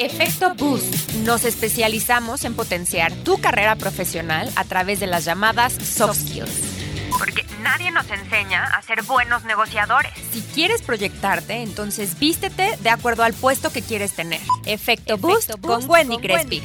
Efecto Boost. Nos especializamos en potenciar tu carrera profesional a través de las llamadas soft skills. Porque nadie nos enseña a ser buenos negociadores. Si quieres proyectarte, entonces vístete de acuerdo al puesto que quieres tener. Efecto, Boost, con Wendy Crespi.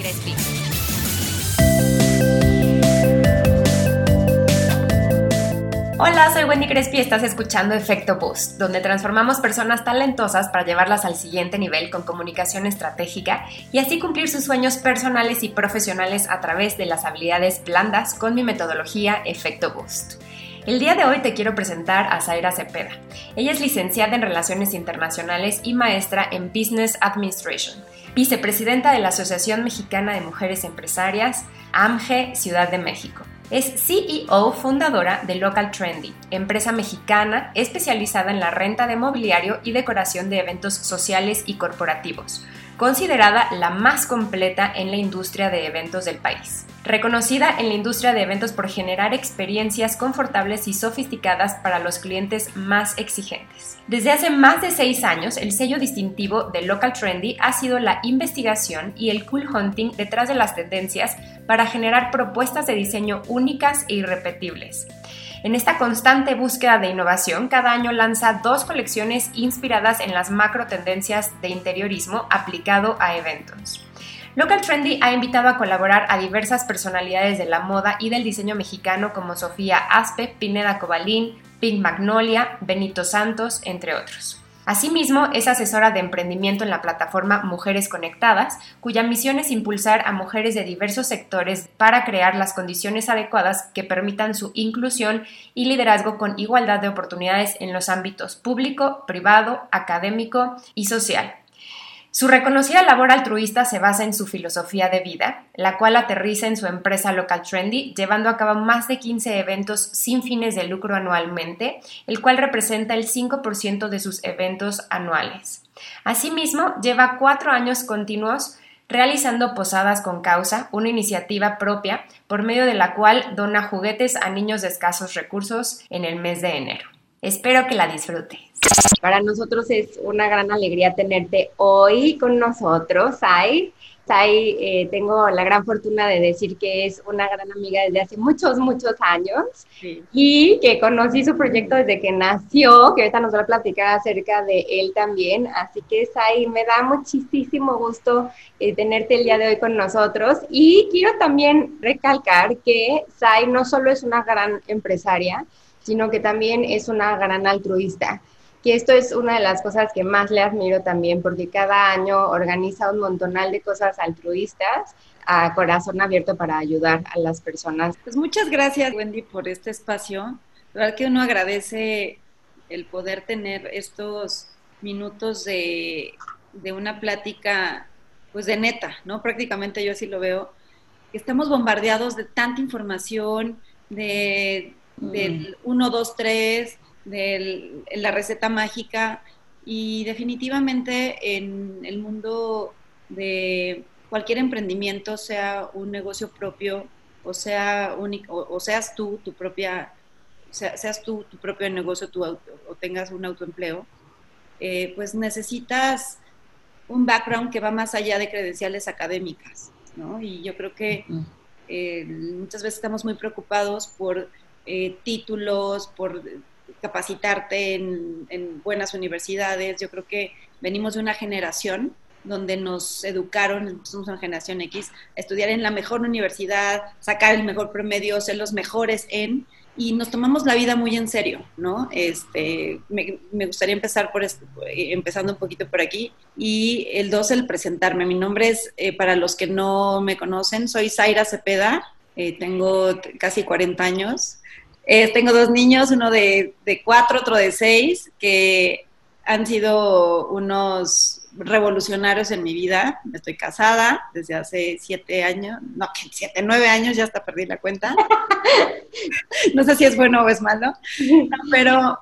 Hola, soy Wendy Crespi y estás escuchando Efecto Boost, donde transformamos personas talentosas para llevarlas al siguiente nivel con comunicación estratégica y así cumplir sus sueños personales y profesionales a través de las habilidades blandas con mi metodología Efecto Boost. El día de hoy te quiero presentar a Zaira Cepeda. Ella es licenciada en Relaciones Internacionales y maestra en Business Administration, vicepresidenta de la Asociación Mexicana de Mujeres Empresarias, AMGE Ciudad de México. Es CEO fundadora de Local Trendy, empresa mexicana especializada en la renta de mobiliario y decoración de eventos sociales y corporativos, considerada la más completa en la industria de eventos del país. Reconocida en la industria de eventos por generar experiencias confortables y sofisticadas para los clientes más exigentes. Desde hace más de seis años, el sello distintivo de Local Trendy ha sido la investigación y el cool hunting detrás de las tendencias para generar propuestas de diseño únicas e irrepetibles. En esta constante búsqueda de innovación, cada año lanza dos colecciones inspiradas en las macro tendencias de interiorismo aplicado a eventos. Local Trendy ha invitado a colaborar a diversas personalidades de la moda y del diseño mexicano como Sofía Aspe, Pineda Cobalín, Pink Magnolia, Benito Santos, entre otros. Asimismo, es asesora de emprendimiento en la plataforma Mujeres Conectadas, cuya misión es impulsar a mujeres de diversos sectores para crear las condiciones adecuadas que permitan su inclusión y liderazgo con igualdad de oportunidades en los ámbitos público, privado, académico y social. Su reconocida labor altruista se basa en su filosofía de vida, la cual aterriza en su empresa Local Trendy, llevando a cabo más de 15 eventos sin fines de lucro anualmente, el cual representa el 5% de sus eventos anuales. Asimismo, lleva cuatro años continuos realizando Posadas con Causa, una iniciativa propia por medio de la cual dona juguetes a niños de escasos recursos en el mes de enero. Espero que la disfrutes. Para nosotros es una gran alegría tenerte hoy con nosotros, Sai. Sai, eh, tengo la gran fortuna de decir que es una gran amiga desde hace muchos, muchos años y que conocí su proyecto desde que nació, que ahorita nos va a platicar acerca de él también. Así que, Sai, me da muchísimo gusto eh, tenerte el día de hoy con nosotros y quiero también recalcar que Sai no solo es una gran empresaria, sino que también es una gran altruista que esto es una de las cosas que más le admiro también, porque cada año organiza un montonal de cosas altruistas a corazón abierto para ayudar a las personas. Pues muchas gracias, Wendy, por este espacio. La verdad que uno agradece el poder tener estos minutos de, de una plática, pues de neta, ¿no? Prácticamente yo así lo veo, estamos bombardeados de tanta información, de, del 1, 2, 3, de la receta mágica. Y definitivamente en el mundo de cualquier emprendimiento, sea un negocio propio o sea o, seas tú tu propia seas tú tu propio negocio o tengas un autoempleo, eh, pues necesitas un background que va más allá de credenciales académicas, ¿no? Y yo creo que eh, muchas veces estamos muy preocupados por eh, títulos, por capacitarte en, buenas universidades. Yo creo que venimos de una generación donde nos educaron, somos una generación X, a estudiar en la mejor universidad, sacar el mejor promedio, ser los mejores en, y nos tomamos la vida muy en serio, ¿no? Este, me, gustaría empezar por esto, empezando un poquito por aquí. Y el dos, el presentarme. Mi nombre es, eh, para los que no me conocen, soy Zaira Cepeda, eh, tengo casi 40 años. Eh, tengo dos niños, uno de, cuatro, otro de seis, que han sido unos revolucionarios en mi vida. Estoy casada desde hace siete años, no, siete, nueve años, ya hasta perdí la cuenta. no sé si es bueno o es malo, pero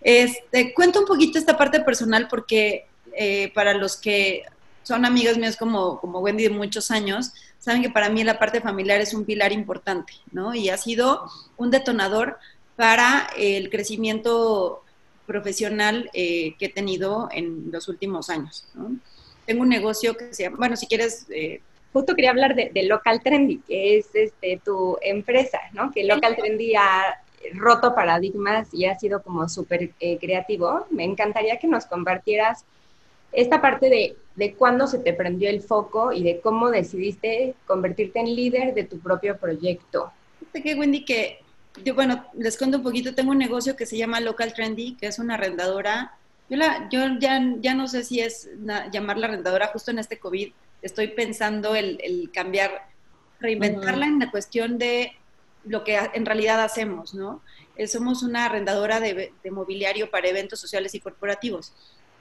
este, cuento un poquito esta parte personal porque eh, para los que son amigos míos como, como Wendy de muchos años, saben que para mí la parte familiar es un pilar importante, ¿no? Y ha sido un detonador para el crecimiento profesional eh, que he tenido en los últimos años, ¿no? tengo un negocio que se llama, bueno, si quieres... Eh, Justo quería hablar de, Local Trendy, que es este, tu empresa, ¿no? Que Local Trendy ha roto paradigmas y ha sido como súper eh, creativo. Me encantaría que nos compartieras esta parte de, de cuándo se te prendió el foco y de cómo decidiste convertirte en líder de tu propio proyecto. Fíjate que, Wendy, que yo, bueno, les cuento un poquito, tengo un negocio que se llama Local Trendy, que es una arrendadora. Yo, la, yo ya, ya no sé si es llamarla arrendadora, justo en este COVID estoy pensando el, el cambiar, reinventarla en la cuestión de lo que en realidad hacemos, ¿no? Eh, somos una arrendadora de, mobiliario para eventos sociales y corporativos,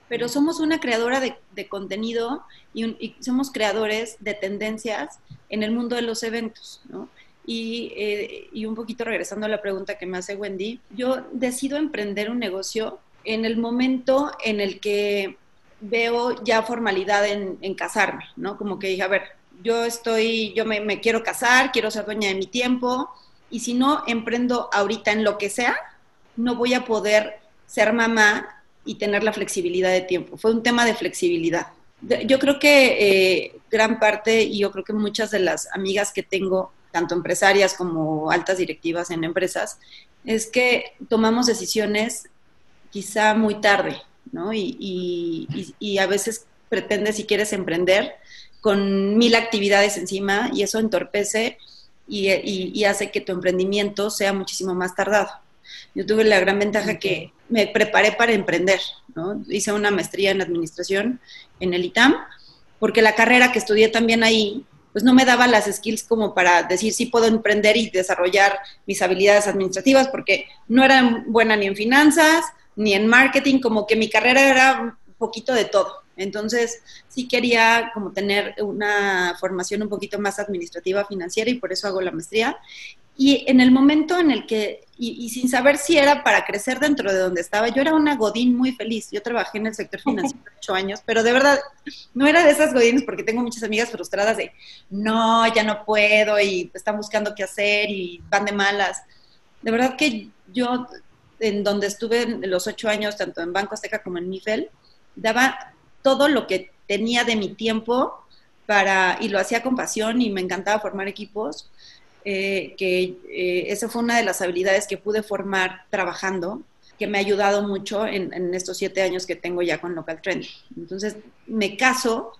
pero somos una creadora de, de contenido y, y, somos creadores de tendencias en el mundo de los eventos, ¿no? Y, eh, y un poquito regresando a la pregunta que me hace Wendy, yo decido emprender un negocio en el momento en el que veo ya formalidad en, casarme, ¿no? Como que dije, a ver, yo estoy, yo me, quiero casar, quiero ser dueña de mi tiempo, y si no emprendo ahorita en lo que sea, no voy a poder ser mamá y tener la flexibilidad de tiempo. Fue un tema de flexibilidad. Yo creo que eh, gran parte, y yo creo que muchas de las amigas que tengo, tanto empresarias como altas directivas en empresas, es que tomamos decisiones quizá muy tarde, ¿no? Y, a veces pretendes, si quieres emprender, con mil actividades encima y eso entorpece y, hace que tu emprendimiento sea muchísimo más tardado. Yo tuve la gran ventaja que me preparé para emprender, ¿no? Hice una maestría en administración en el ITAM, porque la carrera que estudié también ahí, pues no me daba las skills como para decir sí puedo emprender y desarrollar mis habilidades administrativas, porque no era buena ni en finanzas, ni en marketing, como que mi carrera era un poquito de todo. Entonces, sí quería como tener una formación un poquito más administrativa, financiera, y por eso hago la maestría. Y en el momento en el que, y, sin saber si era para crecer dentro de donde estaba, yo era una godín muy feliz. Yo trabajé en el sector financiero ocho años, pero de verdad, no era de esas godines porque tengo muchas amigas frustradas de, no, ya no puedo y están buscando qué hacer y van de malas. De verdad que yo en donde estuve en los ocho años, tanto en Banco Azteca como en Mifel, daba todo lo que tenía de mi tiempo para, y lo hacía con pasión y me encantaba formar equipos, eh, que eh, esa fue una de las habilidades que pude formar trabajando, que me ha ayudado mucho en, en estos siete años que tengo ya con Local Trend. Entonces, me caso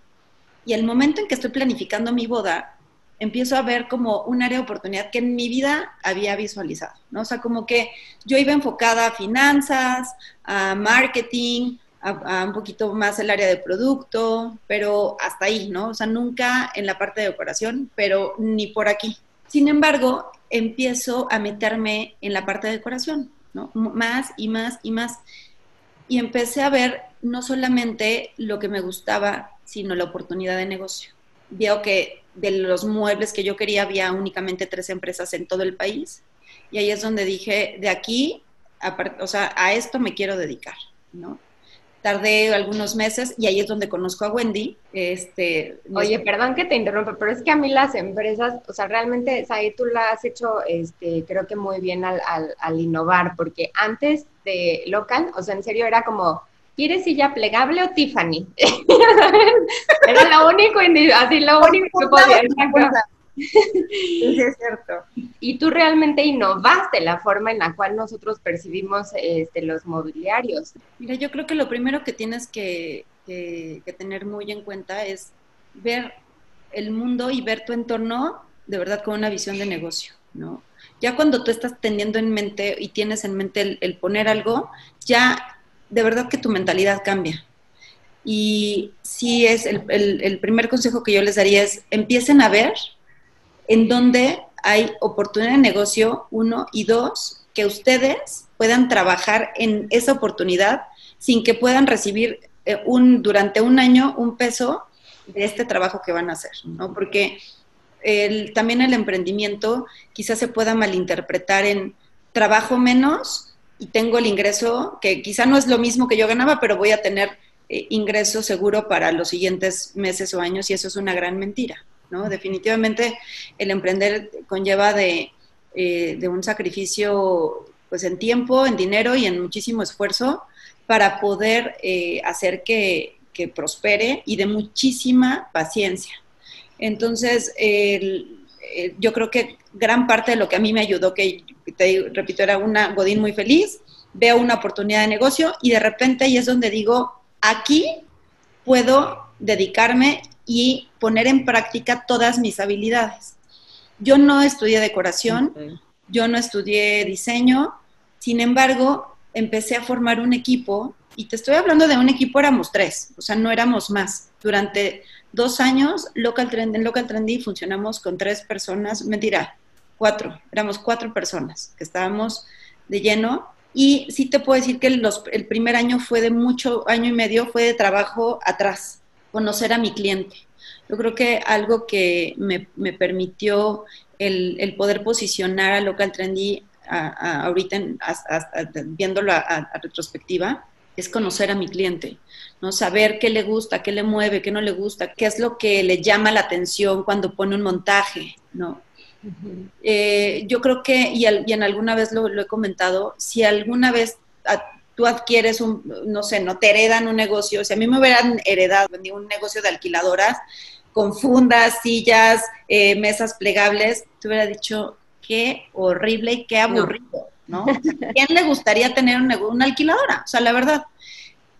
y el momento en que estoy planificando mi boda, empiezo a ver como un área de oportunidad que en mi vida había visualizado, ¿no? O sea, como que yo iba enfocada a finanzas, a marketing, a, un poquito más el área de producto, pero hasta ahí, ¿no? O sea, nunca en la parte de decoración, pero ni por aquí. Sin embargo, empiezo a meterme en la parte de decoración, ¿no? Más y más y más. Y empecé a ver no solamente lo que me gustaba, sino la oportunidad de negocio. Veo que de los muebles que yo quería había únicamente tres empresas en todo el país. Y ahí es donde dije, de aquí, a, o sea, a esto me quiero dedicar, ¿no? Tardé algunos meses y ahí es donde conozco a Wendy. Este, Oye, perdón que te interrumpa, pero es que a mí las empresas, o sea, realmente, ahí tú la has hecho, este, creo que muy bien al, al, al innovar, porque antes de local, o sea, en serio era como, ¿quieres silla plegable o Tiffany? Era lo único, así lo único que podía. Sí, es cierto. Y tú realmente innovaste la forma en la cual nosotros percibimos este, los mobiliarios. Mira, yo creo que lo primero que tienes que, que, tener muy en cuenta es ver el mundo y ver tu entorno de verdad con una visión de negocio, ¿no? Ya cuando tú estás teniendo en mente y tienes en mente el poner algo, ya de verdad que tu mentalidad cambia. Y sí es el, primer consejo que yo les daría es empiecen a ver en dónde hay oportunidad de negocio, uno, y dos, que ustedes puedan trabajar en esa oportunidad sin que puedan recibir eh, un, durante un año un peso de este trabajo que van a hacer, ¿no? Porque el, también el emprendimiento quizás se pueda malinterpretar en trabajo menos y tengo el ingreso, que quizá no es lo mismo que yo ganaba, pero voy a tener eh, ingreso seguro para los siguientes meses o años y eso es una gran mentira, ¿no? Definitivamente el emprender conlleva de, eh, de un sacrificio pues en tiempo, en dinero y en muchísimo esfuerzo para poder eh, hacer que, que prospere y de muchísima paciencia. Entonces, yo creo que gran parte de lo que a mí me ayudó, que te repito, era una Godín muy feliz, veo una oportunidad de negocio y de repente ahí es donde digo, aquí puedo dedicarme y poner en práctica todas mis habilidades. Yo no estudié decoración, yo no estudié diseño, sin embargo, empecé a formar un equipo y te estoy hablando de un equipo, éramos tres, o sea, no éramos más. Durante dos años, Local Trend, en Local Trendy funcionamos con tres personas, mentira, cuatro, éramos cuatro personas que estábamos de lleno. Y sí te puedo decir que el primer año fue de mucho, año y medio, fue de trabajo atrás, conocer a mi cliente. Yo creo que algo que me, permitió el, poder posicionar a Local Trendy ahorita, viéndolo a, retrospectiva, es conocer a mi cliente, ¿no? Saber qué le gusta, qué le mueve, qué no le gusta, qué es lo que le llama la atención cuando pone un montaje, ¿no? Eh, yo creo que, y, en alguna vez lo, he comentado, si alguna vez tú adquieres un, no sé, no te heredan un negocio, si a mí me hubieran heredado un negocio de alquiladoras con fundas, sillas, eh, mesas plegables, te hubiera dicho, qué horrible y qué aburrido, ¿no? ¿Quién le gustaría tener una alquiladora? O sea, la verdad,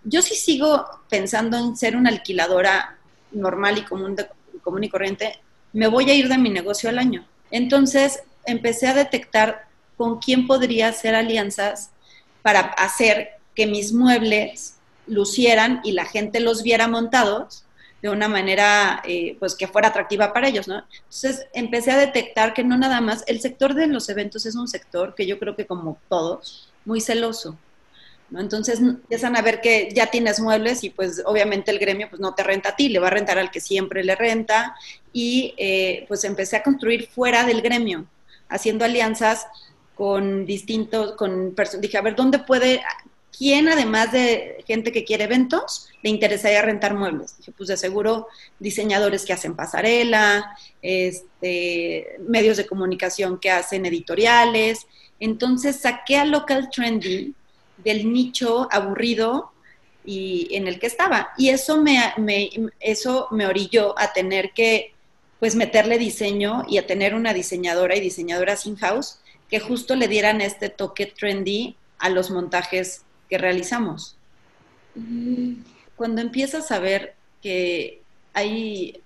yo sí sigo pensando en ser una alquiladora normal y común, común y corriente, me voy a ir de mi negocio al año. Entonces empecé a detectar con quién podría hacer alianzas para hacer que mis muebles lucieran y la gente los viera montados de una manera eh, pues que fuera atractiva para ellos, ¿no? Entonces empecé a detectar que no nada más, el sector de los eventos es un sector que yo creo que como todos, muy celoso. Entonces empiezan a ver que ya tienes muebles y pues obviamente el gremio pues no te renta a ti, le va a rentar al que siempre le renta y eh, pues empecé a construir fuera del gremio, haciendo alianzas con distintos, con dije, a ver, ¿dónde puede ¿quién además de gente que quiere eventos le interesaría rentar muebles? Dije, pues de seguro diseñadores que hacen pasarela, este, medios de comunicación que hacen editoriales. Entonces saqué a Local Trendy del nicho aburrido y en el que estaba. Y eso me, eso me orilló a tener que pues meterle diseño y a tener una diseñadora y diseñadoras in-house que justo le dieran este toque trendy a los montajes que realizamos. Cuando empiezas a ver que hay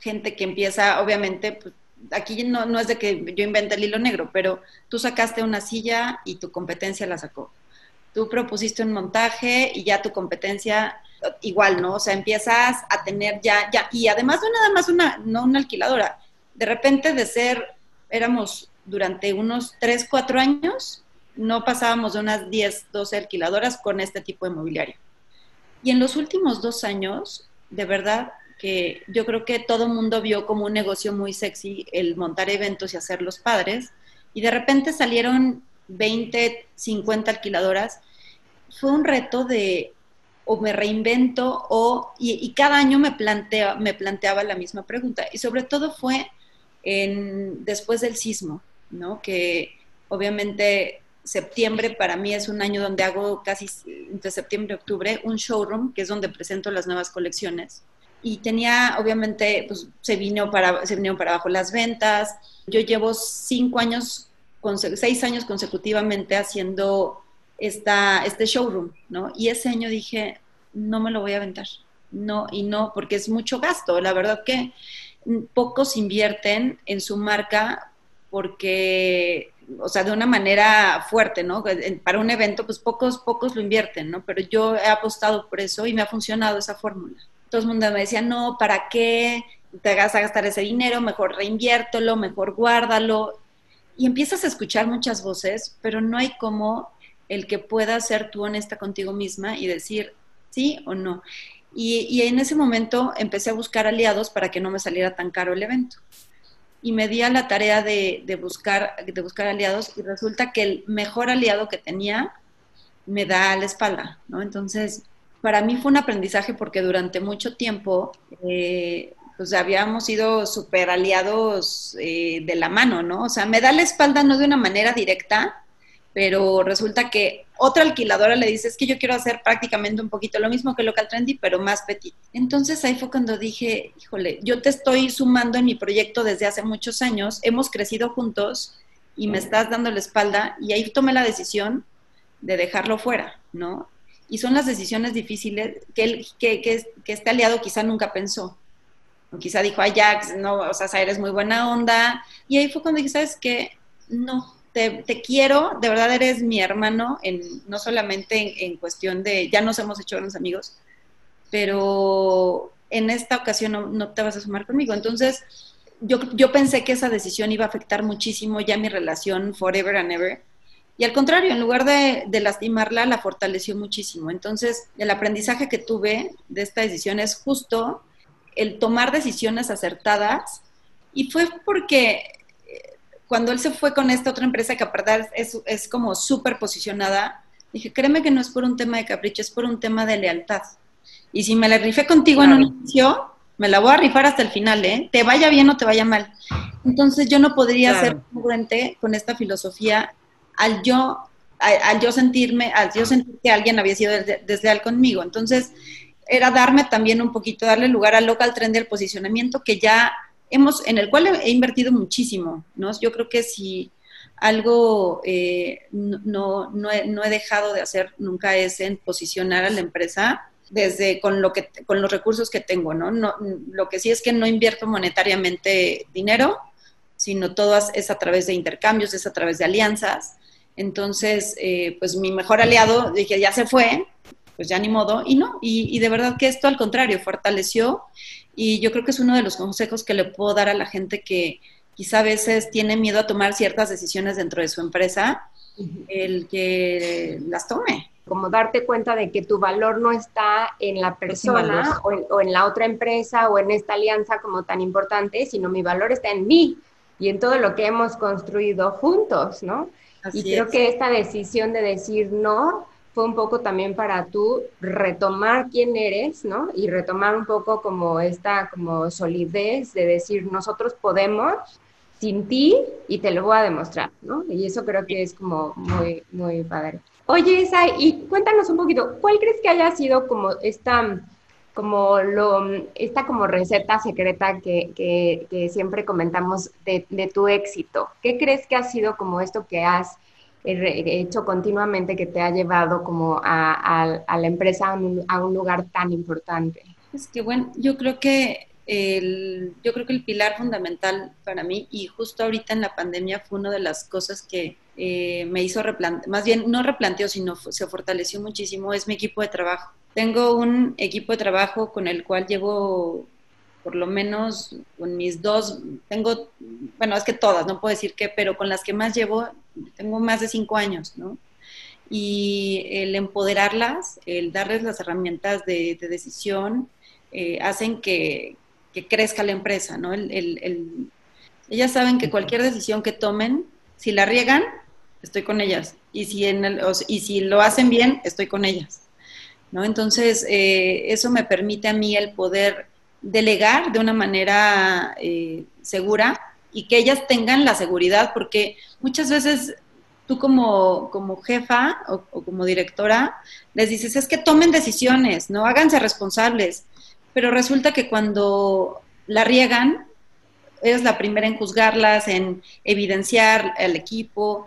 gente que empieza, obviamente, pues, aquí no, no es de que yo invente el hilo negro, pero tú sacaste una silla y tu competencia la sacó. Tú propusiste un montaje y ya tu competencia igual, ¿no? O sea, empiezas a tener ya, ya, y además no nada más una, no una alquiladora, de repente de ser, éramos durante unos 3, 4 años, no pasábamos de unas 10, 12 alquiladoras con este tipo de mobiliario. Y en los últimos dos años, de verdad que yo creo que todo el mundo vio como un negocio muy sexy el montar eventos y hacerlos padres, y de repente salieron 20, 50 alquiladoras. Fue un reto de o me reinvento o y, cada año me plantea, me planteaba la misma pregunta y sobre todo fue después del sismo, ¿no? Que obviamente septiembre para mí es un año donde hago casi entre septiembre y octubre un showroom, que es donde presento las nuevas colecciones. Y tenía, obviamente, pues se vino para, se vinieron para abajo las ventas. Yo llevo cinco años, seis años consecutivamente haciendo esta, este showroom, ¿no? Y ese año dije, no me lo voy a aventar. No, y no, porque es mucho gasto. La verdad que pocos invierten en su marca porque o sea, de una manera fuerte, ¿no? Para un evento, pues pocos, pocos lo invierten, ¿no? Pero yo he apostado por eso y me ha funcionado esa fórmula. Todo el mundo me decía, no, ¿para qué te hagas a gastar ese dinero? Mejor reinviértelo, mejor guárdalo. Y empiezas a escuchar muchas voces, pero no hay como el que puedas ser tú honesta contigo misma y decir sí o no. Y, y en ese momento empecé a buscar aliados para que no me saliera tan caro el evento y me di a la tarea de, buscar, de buscar aliados y resulta que el mejor aliado que tenía me da la espalda, ¿no? Entonces, para mí fue un aprendizaje porque durante mucho tiempo, eh, pues habíamos sido súper aliados eh, de la mano, ¿no? O sea, me da la espalda no de una manera directa, pero resulta que otra alquiladora le dice, es que yo quiero hacer prácticamente un poquito lo mismo que Local Trendy, pero más petit. Entonces ahí fue cuando dije, híjole, yo te estoy sumando en mi proyecto desde hace muchos años, hemos crecido juntos y me estás dando la espalda y ahí tomé la decisión de dejarlo fuera, ¿no? Y son las decisiones difíciles que, él, que, que, que este aliado quizá nunca pensó. O quizá dijo, ay, Jax, no, o sea, eres muy buena onda. Y ahí fue cuando dije, ¿sabes qué? No, te, quiero, de verdad eres mi hermano, en, no solamente en, cuestión de, ya nos hemos hecho buenos amigos, pero en esta ocasión no, te vas a sumar conmigo. Entonces, yo, yo pensé que esa decisión iba a afectar muchísimo ya mi relación forever and ever. Y al contrario, en lugar de, de, lastimarla, la fortaleció muchísimo. Entonces, el aprendizaje que tuve de esta decisión es justo el tomar decisiones acertadas. Y fue porque cuando él se fue con esta otra empresa que aparte es, es como súper posicionada, dije, créeme que no es por un tema de capricho, es por un tema de lealtad. Y si me la rifé contigo en un inicio, me la voy a rifar hasta el final, ¿eh? Te vaya bien o te vaya mal. Entonces yo no podría ser congruente con esta filosofía al yo, al, yo sentirme, al yo sentir que alguien había sido desleal conmigo. Entonces era darme también un poquito, darle lugar al local trend del posicionamiento que ya hemos, en el cual he invertido muchísimo, ¿no? Yo creo que si algo eh, no, no, he, dejado de hacer nunca es en posicionar a la empresa desde con lo que con los recursos que tengo, ¿no? no lo que sí es que no invierto monetariamente dinero, sino todo es a través de intercambios, es a través de alianzas. Entonces, eh, pues mi mejor aliado, dije, ya se fue, pues ya ni modo, y no, y, y de verdad que esto al contrario, fortaleció y yo creo que es uno de los consejos que le puedo dar a la gente que quizá a veces tiene miedo a tomar ciertas decisiones dentro de su empresa, el que las tome. Como darte cuenta de que tu valor no está en la persona o en, la otra empresa o en esta alianza como tan importante, sino mi valor está en mí y en todo lo que hemos construido juntos, ¿no? y creo que esta decisión de decir no fue un poco también para tú retomar quién eres, ¿no? Y retomar un poco como esta como solidez de decir, nosotros podemos sin ti y te lo voy a demostrar, ¿no? Y eso creo que es como muy, muy padre. Oye, Isa, y cuéntanos un poquito, ¿cuál crees que haya sido como esta, como lo, esta como receta secreta que, que, siempre comentamos de, de tu éxito? ¿Qué crees que ha sido como esto que has hecho continuamente que te ha llevado como a, la empresa a un, lugar tan importante? Es que bueno, yo creo que el, yo creo que el pilar fundamental para mí, y justo ahorita en la pandemia fue una de las cosas que eh, me hizo replantear, más bien no replanteó, sino se fortaleció muchísimo, es mi equipo de trabajo. Tengo un equipo de trabajo con el cual llevo por lo menos con mis dos, tengo, bueno, es que todas, no puedo decir qué, pero con las que más llevo, tengo más de cinco años, ¿no? Y el empoderarlas, el darles las herramientas de, decisión, eh, hacen que, crezca la empresa, ¿no? ellas saben que cualquier decisión que tomen, si la riegan, estoy con ellas. Y si, en y si lo hacen bien, estoy con ellas. ¿no? Entonces, eh, eso me permite a mí el poder delegar de una manera eh, segura y que ellas tengan la seguridad, porque muchas veces tú como, como jefa o, como directora les dices, es que tomen decisiones, no háganse responsables, pero resulta que cuando la riegan, eres la primera en juzgarlas, en evidenciar al equipo,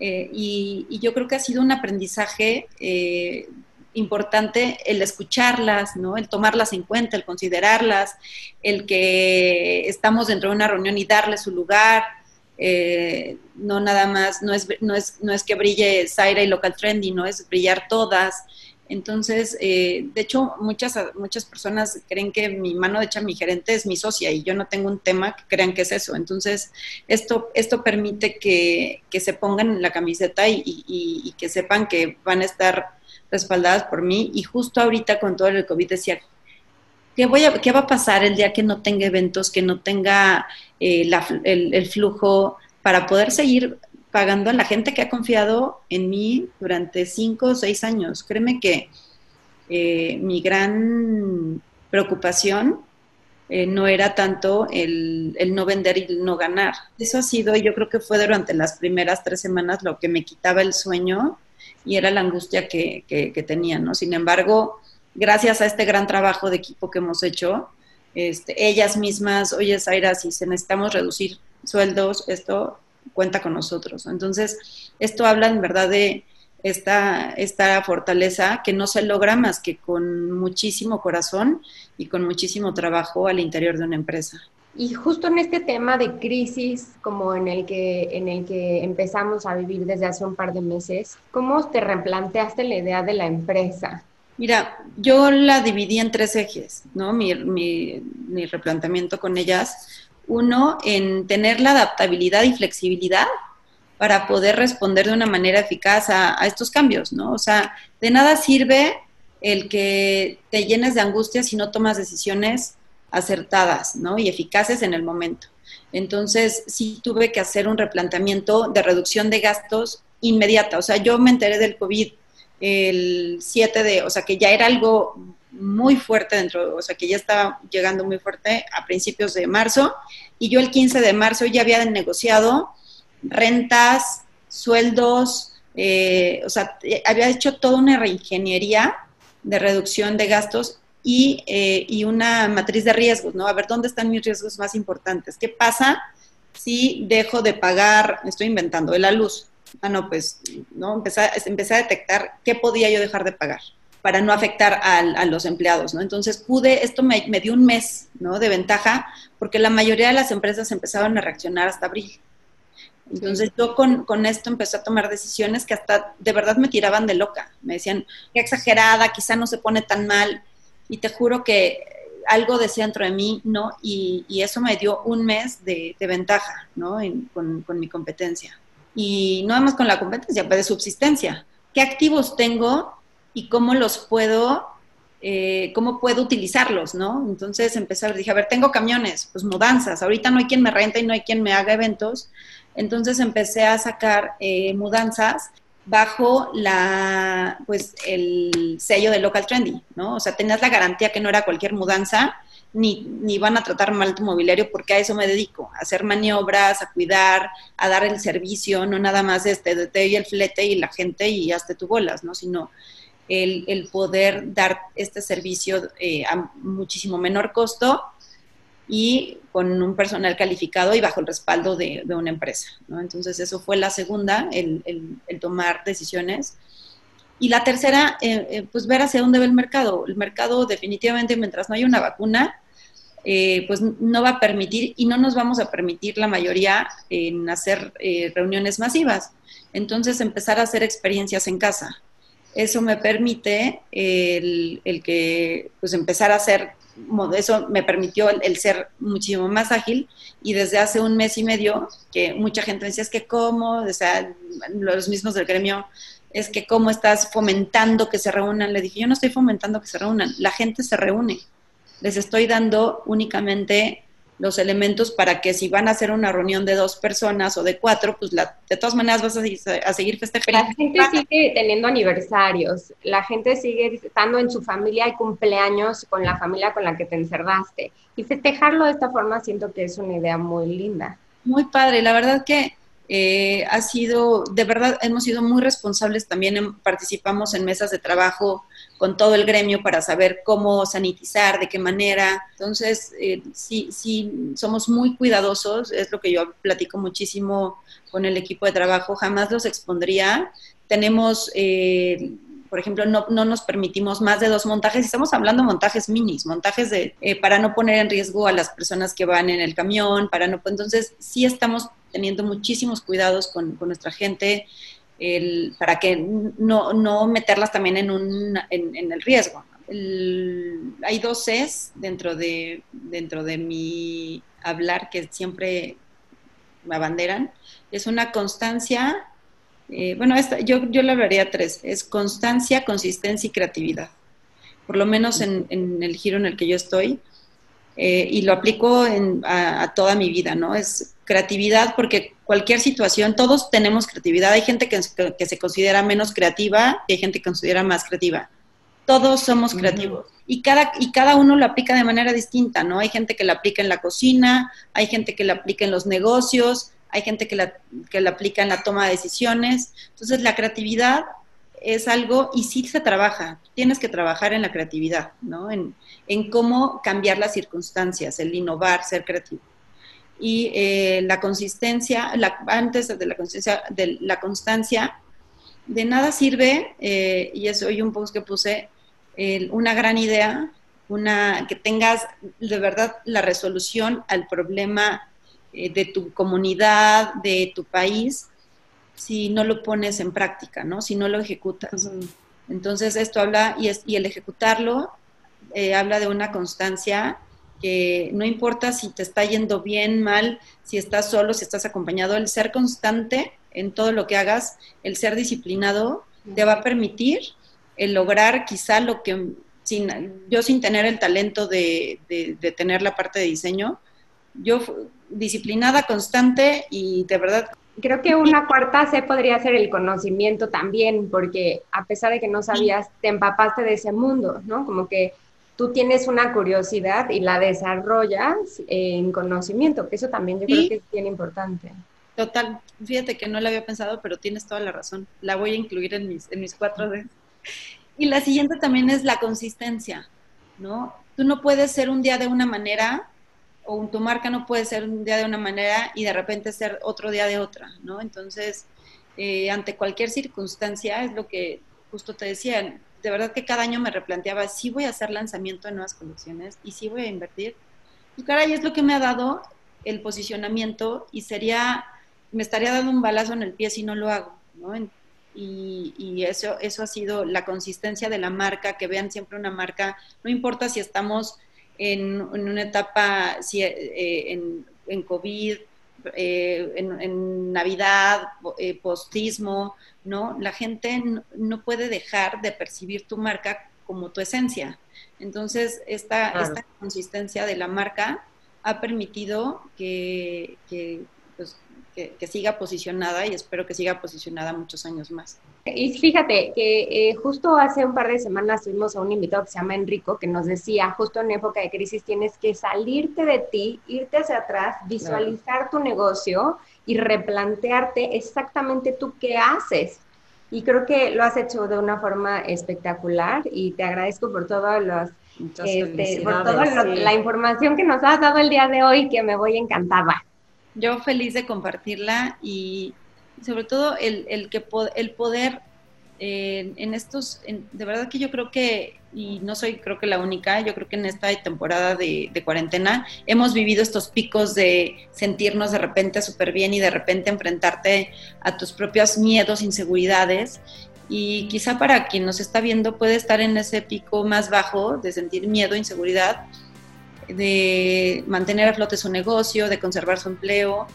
eh, y, yo creo que ha sido un aprendizaje eh, importante el escucharlas, ¿no? El tomarlas en cuenta, el considerarlas, el que estamos dentro de una reunión y darle su lugar, eh, no nada más, no es, no, es, no es que brille Zaira y Local Trendy, no es brillar todas. Entonces, eh, de hecho, muchas, muchas personas creen que mi mano derecha, mi gerente, es mi socia y yo no tengo un tema que crean que es eso. Entonces, esto, esto permite que, que se pongan la camiseta y, y que sepan que van a estar respaldadas por mí y justo ahorita con todo el COVID decía, ¿qué, voy a, qué va a pasar el día que no tenga eventos, que no tenga eh, el, flujo para poder seguir pagando a la gente que ha confiado en mí durante cinco o seis años? Créeme que eh, mi gran preocupación eh, no era tanto el, no vender y el no ganar. Eso ha sido, yo creo que fue durante las primeras tres semanas lo que me quitaba el sueño y era la angustia que, que, tenía, ¿no? Sin embargo, gracias a este gran trabajo de equipo que hemos hecho, este, ellas mismas, oye, Zaira, si se necesitamos reducir sueldos, esto cuenta con nosotros. Entonces, esto habla en verdad de esta, esta fortaleza que no se logra más que con muchísimo corazón y con muchísimo trabajo al interior de una empresa. Y justo en este tema de crisis, como en el que, en el que empezamos a vivir desde hace un par de meses, ¿cómo te replanteaste la idea de la empresa? Mira, yo la dividí en tres ejes, ¿no? Mi, mi, mi replanteamiento con ellas. Uno, en tener la adaptabilidad y flexibilidad para poder responder de una manera eficaz a, estos cambios, ¿no? O sea, de nada sirve el que te llenes de angustia si no tomas decisiones acertadas, ¿no? Y eficaces en el momento. Entonces, sí tuve que hacer un replanteamiento de reducción de gastos inmediata. O sea, yo me enteré del COVID el 7 de, o sea, que ya era algo muy fuerte dentro, o sea, que ya estaba llegando muy fuerte a principios de marzo, y yo el 15 de marzo ya había negociado rentas, sueldos, eh, o sea, eh, había hecho toda una reingeniería de reducción de gastos y, eh, y, una matriz de riesgos, ¿no? A ver, ¿dónde están mis riesgos más importantes? ¿Qué pasa si dejo de pagar, estoy inventando, de la luz? Ah, no, pues, ¿no? Empecé, a detectar qué podía yo dejar de pagar para no afectar a, los empleados, ¿no? Entonces pude, esto me, me, dio un mes, ¿no? De ventaja, porque la mayoría de las empresas empezaron a reaccionar hasta abril. Entonces yo con, con, esto empecé a tomar decisiones que hasta de verdad me tiraban de loca. Me decían, qué exagerada, quizá no se pone tan mal. Y te juro que algo decía dentro de mí, ¿no? Y, y eso me dio un mes de, de ventaja, ¿no? con, con, mi competencia. Y no además con la competencia, pero de subsistencia. ¿Qué activos tengo y cómo los puedo, eh, cómo puedo utilizarlos, ¿no? Entonces empecé a ver, dije, a ver, tengo camiones, pues mudanzas. Ahorita no hay quien me renta y no hay quien me haga eventos entonces empecé a sacar eh, mudanzas bajo la, pues, el sello de Local Trendy, ¿no? O sea, tenías la garantía que no era cualquier mudanza, ni, ni van a tratar mal tu mobiliario, porque a eso me dedico, a hacer maniobras, a cuidar, a dar el servicio, no nada más este, de te y el flete y la gente y hazte tu bolas, ¿no? Sino el, el poder dar este servicio eh, a muchísimo menor costo y con un personal calificado y bajo el respaldo de, una empresa. ¿no? Entonces, eso fue la segunda, el, tomar decisiones. Y la tercera, eh, eh, pues ver hacia dónde va el mercado. El mercado definitivamente, mientras no haya una vacuna, eh, pues no va a permitir y no nos vamos a permitir la mayoría en hacer reuniones masivas. Entonces, empezar a hacer experiencias en casa. Eso me permite el, el que, pues empezar a hacer eso me permitió el, ser muchísimo más ágil y desde hace un mes y medio que mucha gente decía, es que cómo, o sea, los mismos del gremio, es que cómo estás fomentando que se reúnan. Le dije, yo no estoy fomentando que se reúnan, la gente se reúne. Les estoy dando únicamente los elementos para que si van a hacer una reunión de dos personas o de cuatro, pues la, de todas maneras vas a seguir, festejando. La gente sigue teniendo aniversarios, la gente sigue estando en su familia y cumpleaños con la familia con la que te encerraste. Y festejarlo de esta forma siento que es una idea muy linda. Muy padre, la verdad que eh, ha sido, de verdad, hemos sido muy responsables también, participamos en mesas de trabajo con todo el gremio para saber cómo sanitizar, de qué manera. Entonces, eh, sí, sí, somos muy cuidadosos, es lo que yo platico muchísimo con el equipo de trabajo, jamás los expondría. Tenemos... Eh, por ejemplo, no, no, nos permitimos más de dos montajes, estamos hablando de montajes minis, montajes de, para no poner en riesgo a las personas que van en el camión, para no, entonces sí estamos teniendo muchísimos cuidados con, nuestra gente el, para que no, no, meterlas también en, un, en, el riesgo. hay dos Cs dentro de, dentro de mi hablar que siempre me abanderan. Es una constancia, eh, bueno, esta, yo, yo le hablaría tres, es constancia, consistencia y creatividad. Por lo menos en, en el giro en el que yo estoy, eh, y lo aplico a, toda mi vida, ¿no? Es creatividad porque cualquier situación, todos tenemos creatividad. Hay gente que, se considera menos creativa y hay gente que considera más creativa. Todos somos creativos. Y cada, y cada uno lo aplica de manera distinta, ¿no? Hay gente que lo aplica en la cocina, hay gente que lo aplica en los negocios, hay gente que la, que la aplica en la toma de decisiones. Entonces, la creatividad es algo, y sí se trabaja, tienes que trabajar en la creatividad, ¿no? En, en cómo cambiar las circunstancias, el innovar, ser creativo. Y eh, la consistencia, la, antes de la consistencia, de la constancia, de nada sirve, eh, y eso hoy un post que puse, una gran idea, una, que tengas de verdad la resolución al problema eh, de tu comunidad, de tu país, si no lo pones en práctica, ¿no? Si no lo ejecutas. Entonces esto habla, y, es, y el ejecutarlo eh, habla de una constancia que no importa si te está yendo bien, mal, si estás solo, si estás acompañado, el ser constante en todo lo que hagas, el ser disciplinado, te va a permitir el lograr quizá lo que sin, yo sin tener el talento de, de tener la parte de diseño, yo disciplinada, constante y de verdad Creo que una cuarta C podría ser el conocimiento también, porque a pesar de que no sabías, te empapaste de ese mundo, ¿no? Como que tú tienes una curiosidad y la desarrollas en conocimiento, que eso también yo creo que es bien importante. Total, fíjate que no lo había pensado, pero tienes toda la razón. La voy a incluir en mis, en mis cuatro D. Y la siguiente también es la consistencia, ¿no? Tú no puedes ser un día de una manera o tu marca no puede ser un día de una manera y de repente ser otro día de otra, ¿no? Entonces, eh, ante cualquier circunstancia, es lo que justo te decía, de verdad que cada año me replanteaba, si voy a hacer lanzamiento de nuevas colecciones y si voy a invertir. Y caray, es lo que me ha dado el posicionamiento y sería, me estaría dando un balazo en el pie si no lo hago, ¿no? Y, y, eso, eso ha sido la consistencia de la marca, que vean siempre una marca, no importa si estamos en, una etapa eh, en, en, COVID, eh, en, Navidad, eh, postismo, ¿no? La gente no, puede dejar de percibir tu marca como tu esencia. Entonces, esta, esta consistencia de la marca ha permitido que, que, pues, que, siga posicionada y espero que siga posicionada muchos años más. Y fíjate que eh, justo hace un par de semanas tuvimos a un invitado que se llama Enrico que nos decía, justo en época de crisis tienes que salirte de ti, irte hacia atrás, visualizar tu negocio y replantearte exactamente tú qué haces. Y creo que lo has hecho de una forma espectacular y te agradezco por todos los este, por toda la información que nos has dado el día de hoy, que me voy encantada yo feliz de compartirla y sobre todo el, el que el poder eh, en estos, de verdad que yo creo que, y no soy creo que la única, yo creo que en esta temporada de, cuarentena hemos vivido estos picos de sentirnos de repente súper bien y de repente enfrentarte a tus propios miedos, inseguridades. Y quizá para quien nos está viendo puede estar en ese pico más bajo de sentir miedo, inseguridad, de mantener a flote su negocio, de conservar su empleo,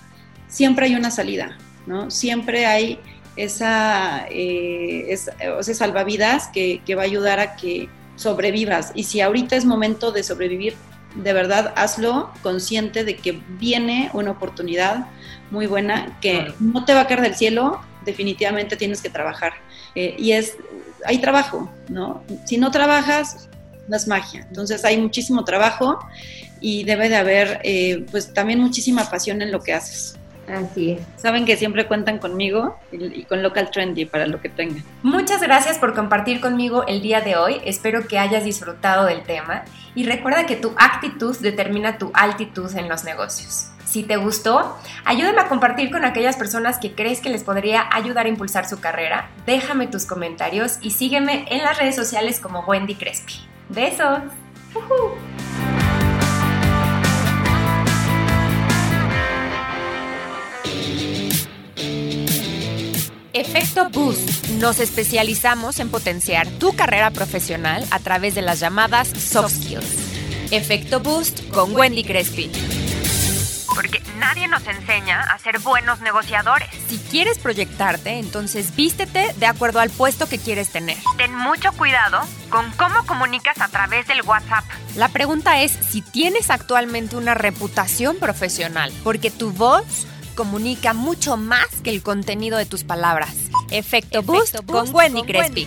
siempre hay una salida, ¿no? Siempre hay esa, eh, salvavidas que, va a ayudar a que sobrevivas. Y si ahorita es momento de sobrevivir, de verdad hazlo consciente de que viene una oportunidad muy buena que no te va a caer del cielo, definitivamente tienes que trabajar. Eh, y es, hay trabajo, ¿no? Si no trabajas, no es magia. Entonces hay muchísimo trabajo y debe de haber eh, pues también muchísima pasión en lo que haces. Así es. Saben que siempre cuentan conmigo y, con Local Trendy para lo que tengan. Muchas gracias por compartir conmigo el día de hoy. Espero que hayas disfrutado del tema y recuerda que tu actitud determina tu altitud en los negocios. Si te gustó, ayúdame a compartir con aquellas personas que crees que les podría ayudar a impulsar su carrera. Déjame tus comentarios y sígueme en las redes sociales como Wendy Crespi. Besos. Efecto Boost. Nos especializamos en potenciar tu carrera profesional a través de las llamadas soft skills. Efecto Boost con Wendy Crespi porque nadie nos enseña a ser buenos negociadores. Si quieres proyectarte, entonces vístete de acuerdo al puesto que quieres tener. Ten mucho cuidado con cómo comunicas a través del WhatsApp. La pregunta es si tienes actualmente una reputación profesional, porque tu voz comunica mucho más que el contenido de tus palabras. Efecto, Boost, con, Wendy Crespi.